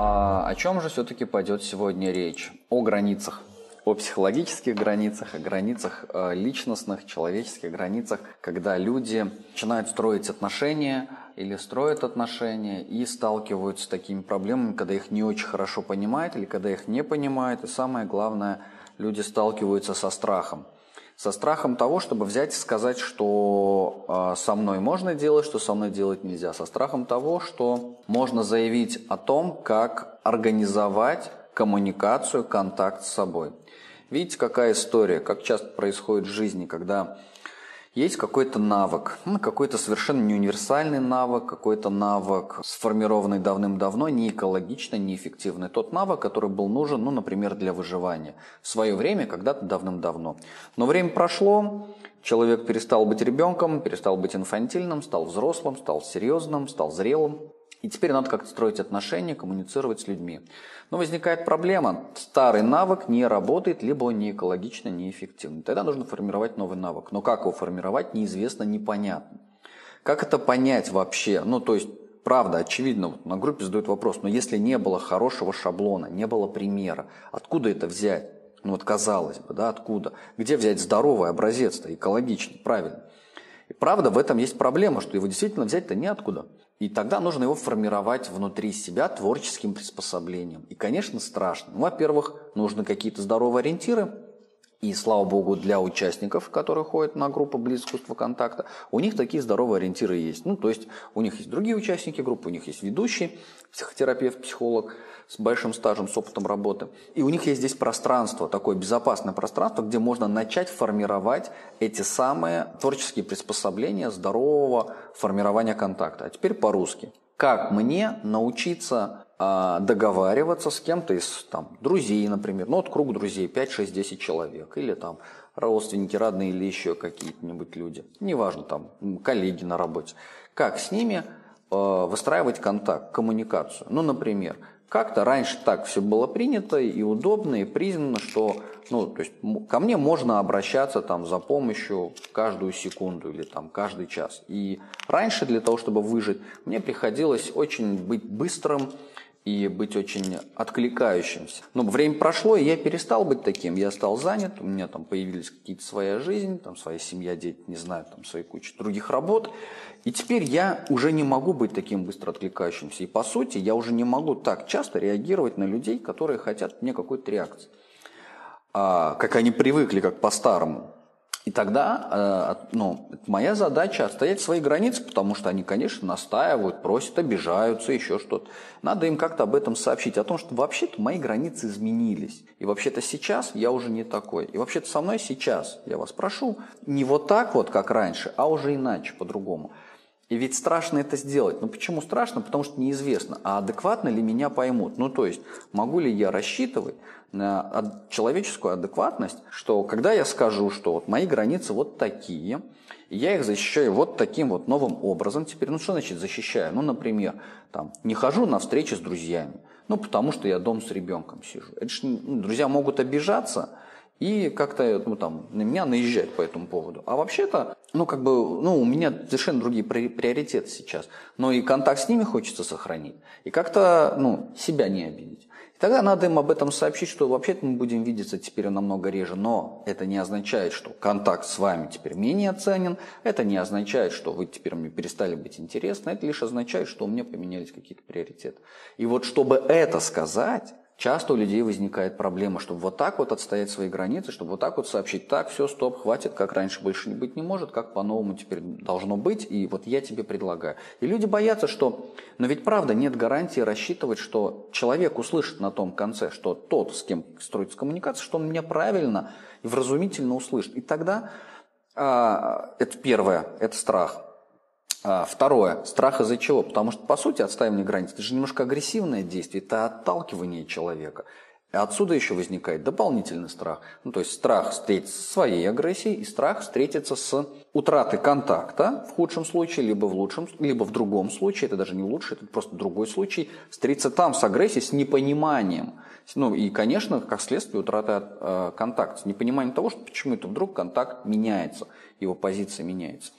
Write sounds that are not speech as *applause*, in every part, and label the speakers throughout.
Speaker 1: А о чем же все-таки пойдет сегодня речь? О границах о психологических границах, о границах э, личностных, человеческих границах, когда люди начинают строить отношения или строят отношения и сталкиваются с такими проблемами, когда их не очень хорошо понимают или когда их не понимают. И самое главное, люди сталкиваются со страхом. Со страхом того, чтобы взять и сказать, что э, со мной можно делать, что со мной делать нельзя. Со страхом того, что можно заявить о том, как организовать коммуникацию, контакт с собой. Видите, какая история, как часто происходит в жизни, когда есть какой-то навык, ну, какой-то совершенно не универсальный навык, какой-то навык, сформированный давным-давно, не экологично, неэффективный. Тот навык, который был нужен, ну, например, для выживания. В свое время, когда-то давным-давно. Но время прошло, человек перестал быть ребенком, перестал быть инфантильным, стал взрослым, стал серьезным, стал зрелым. И теперь надо как-то строить отношения, коммуницировать с людьми. Но возникает проблема. Старый навык не работает, либо он не экологично, неэффективно. Тогда нужно формировать новый навык. Но как его формировать, неизвестно, непонятно. Как это понять вообще? Ну, то есть, правда, очевидно, вот на группе задают вопрос, но если не было хорошего шаблона, не было примера, откуда это взять? Ну вот казалось бы, да, откуда? Где взять здоровый образец-то, экологичный, правильно? И правда, в этом есть проблема, что его действительно взять-то неоткуда. И тогда нужно его формировать внутри себя творческим приспособлением. И, конечно, страшно. Ну, во-первых, нужны какие-то здоровые ориентиры, и слава богу, для участников, которые ходят на группу «Близ искусства контакта», у них такие здоровые ориентиры есть. Ну, то есть у них есть другие участники группы, у них есть ведущий, психотерапевт, психолог с большим стажем, с опытом работы. И у них есть здесь пространство, такое безопасное пространство, где можно начать формировать эти самые творческие приспособления здорового формирования контакта. А теперь по-русски. Как мне научиться договариваться с кем-то из там, друзей, например, ну вот круг друзей 5, 6, 10 человек, или там родственники, родные или еще какие-нибудь люди, неважно, там коллеги на работе, как с ними э, выстраивать контакт, коммуникацию. Ну, например, как-то раньше так все было принято и удобно, и признано, что ну, то есть, ко мне можно обращаться там, за помощью каждую секунду или там, каждый час. И раньше для того, чтобы выжить, мне приходилось очень быть быстрым, и быть очень откликающимся. Но время прошло, и я перестал быть таким. Я стал занят, у меня там появились какие-то своя жизнь, там своя семья, дети, не знаю, там свои куча других работ. И теперь я уже не могу быть таким быстро откликающимся. И по сути, я уже не могу так часто реагировать на людей, которые хотят мне какой-то реакции. А, как они привыкли, как по-старому. И тогда э, ну, моя задача отстоять свои границы, потому что они, конечно, настаивают, просят, обижаются, еще что-то. Надо им как-то об этом сообщить, о том, что вообще-то мои границы изменились. И вообще-то сейчас я уже не такой. И вообще-то со мной сейчас, я вас прошу, не вот так вот, как раньше, а уже иначе, по-другому. И ведь страшно это сделать. Ну почему страшно? Потому что неизвестно, а адекватно ли меня поймут. Ну то есть, могу ли я рассчитывать на человеческую адекватность, что когда я скажу, что вот мои границы вот такие, я их защищаю вот таким вот новым образом. Теперь, ну что значит защищаю? Ну, например, там, не хожу на встречи с друзьями, ну, потому что я дом с ребенком сижу. Это ж, ну, друзья могут обижаться, и как-то ну, там, на меня наезжать по этому поводу. А вообще-то, ну, как бы, ну, у меня совершенно другие приоритеты сейчас. Но и контакт с ними хочется сохранить. И как-то, ну, себя не обидеть. И тогда надо им об этом сообщить, что вообще-то мы будем видеться теперь намного реже. Но это не означает, что контакт с вами теперь менее ценен. Это не означает, что вы теперь мне перестали быть интересны. Это лишь означает, что у меня поменялись какие-то приоритеты. И вот чтобы это сказать, Часто у людей возникает проблема, чтобы вот так вот отстоять свои границы, чтобы вот так вот сообщить, так, все, стоп, хватит, как раньше больше не быть не может, как по-новому теперь должно быть, и вот я тебе предлагаю. И люди боятся, что, но ведь правда нет гарантии рассчитывать, что человек услышит на том конце, что тот, с кем строится коммуникация, что он меня правильно и вразумительно услышит. И тогда а, это первое, это страх. А, второе. Страх из-за чего? Потому что, по сути, отстаивание границ – это же немножко агрессивное действие, это отталкивание человека. И отсюда еще возникает дополнительный страх. Ну, то есть страх встретиться со своей агрессией и страх встретиться с утратой контакта в худшем случае, либо в лучшем, либо в другом случае, это даже не лучше, это просто другой случай, встретиться там с агрессией, с непониманием. Ну и, конечно, как следствие утрата э, контакта, с непониманием того, что почему это вдруг контакт меняется, его позиция меняется.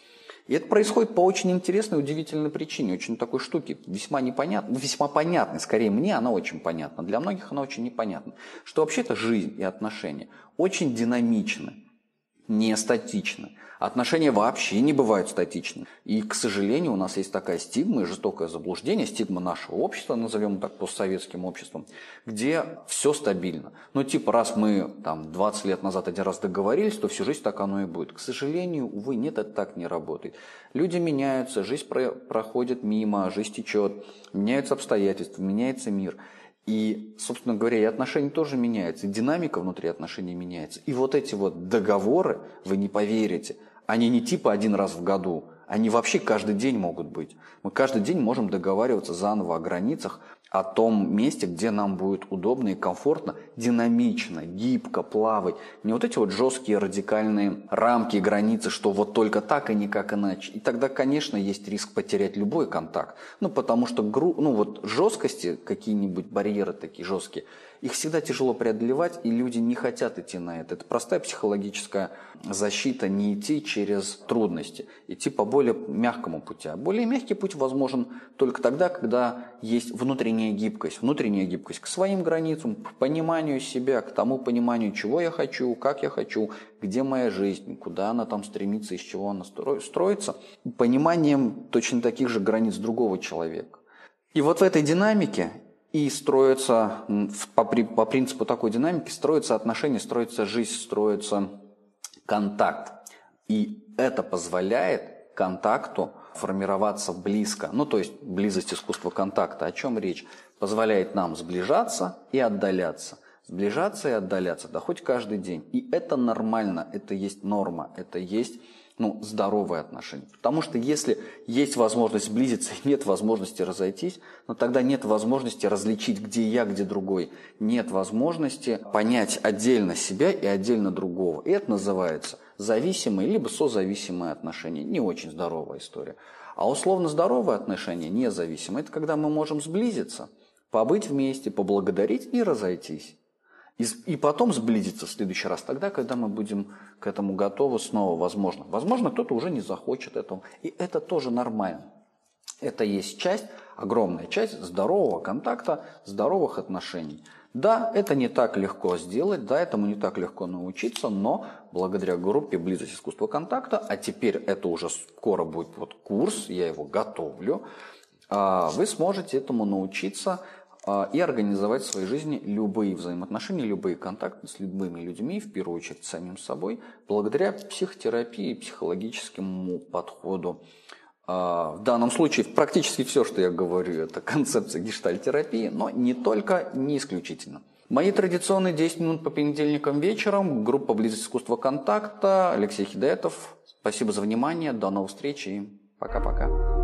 Speaker 1: И это происходит по очень интересной, удивительной причине, очень такой штуке, весьма непонятной, ну, весьма понятной, скорее мне она очень понятна, для многих она очень непонятна, что вообще-то жизнь и отношения очень динамичны, не статичны. Отношения вообще не бывают статичными. И, к сожалению, у нас есть такая стигма и жестокое заблуждение, стигма нашего общества, назовем так постсоветским обществом, где все стабильно. Ну, типа, раз мы там 20 лет назад один раз договорились, то всю жизнь так оно и будет. К сожалению, увы, нет, это так не работает. Люди меняются, жизнь про проходит мимо, жизнь течет, меняются обстоятельства, меняется мир – и, собственно говоря, и отношения тоже меняются, и динамика внутри отношений меняется. И вот эти вот договоры, вы не поверите, они не типа один раз в году, они вообще каждый день могут быть. Мы каждый день можем договариваться заново о границах, о том месте, где нам будет удобно и комфортно, динамично, гибко плавать. Не вот эти вот жесткие радикальные рамки и границы, что вот только так и никак иначе. И тогда, конечно, есть риск потерять любой контакт. Ну, потому что гру... ну, вот жесткости, какие-нибудь барьеры такие жесткие – их всегда тяжело преодолевать, и люди не хотят идти на это. Это простая психологическая защита не идти через трудности, идти по более мягкому пути. А более мягкий путь возможен только тогда, когда есть внутренняя гибкость. Внутренняя гибкость к своим границам, к пониманию себя, к тому пониманию, чего я хочу, как я хочу, где моя жизнь, куда она там стремится, из чего она строится. Пониманием точно таких же границ другого человека. И вот в этой динамике и строится, по, по принципу такой динамики, строятся отношения, строится жизнь, строится контакт. И это позволяет контакту формироваться близко. Ну, то есть близость искусства контакта. О чем речь? Позволяет нам сближаться и отдаляться. Сближаться и отдаляться, да хоть каждый день. И это нормально, это есть норма, это есть ну, здоровые отношения. Потому что если есть возможность сблизиться и нет возможности разойтись, но тогда нет возможности различить, где я, где другой. Нет возможности понять отдельно себя и отдельно другого. И это называется зависимые либо созависимые отношения. Не очень здоровая история. А условно здоровые отношения, независимые, это когда мы можем сблизиться, побыть вместе, поблагодарить и разойтись. И, потом сблизиться в следующий раз, тогда, когда мы будем к этому готовы снова, возможно. Возможно, кто-то уже не захочет этого. И это тоже нормально. Это есть часть, огромная часть здорового контакта, здоровых отношений. Да, это не так легко сделать, да, этому не так легко научиться, но благодаря группе «Близость искусства контакта», а теперь это уже скоро будет вот курс, я его готовлю, а, вы сможете этому научиться – и организовать в своей жизни любые взаимоотношения, любые контакты с любыми людьми, в первую очередь с самим собой, благодаря психотерапии, психологическому подходу. А, в данном случае практически все, что я говорю, *laughs* это концепция гештальтерапии, но не только, не исключительно. Мои традиционные 10 минут по понедельникам вечером, группа «Близость искусства контакта», Алексей Хидетов. Спасибо за внимание, до новых встреч и пока-пока.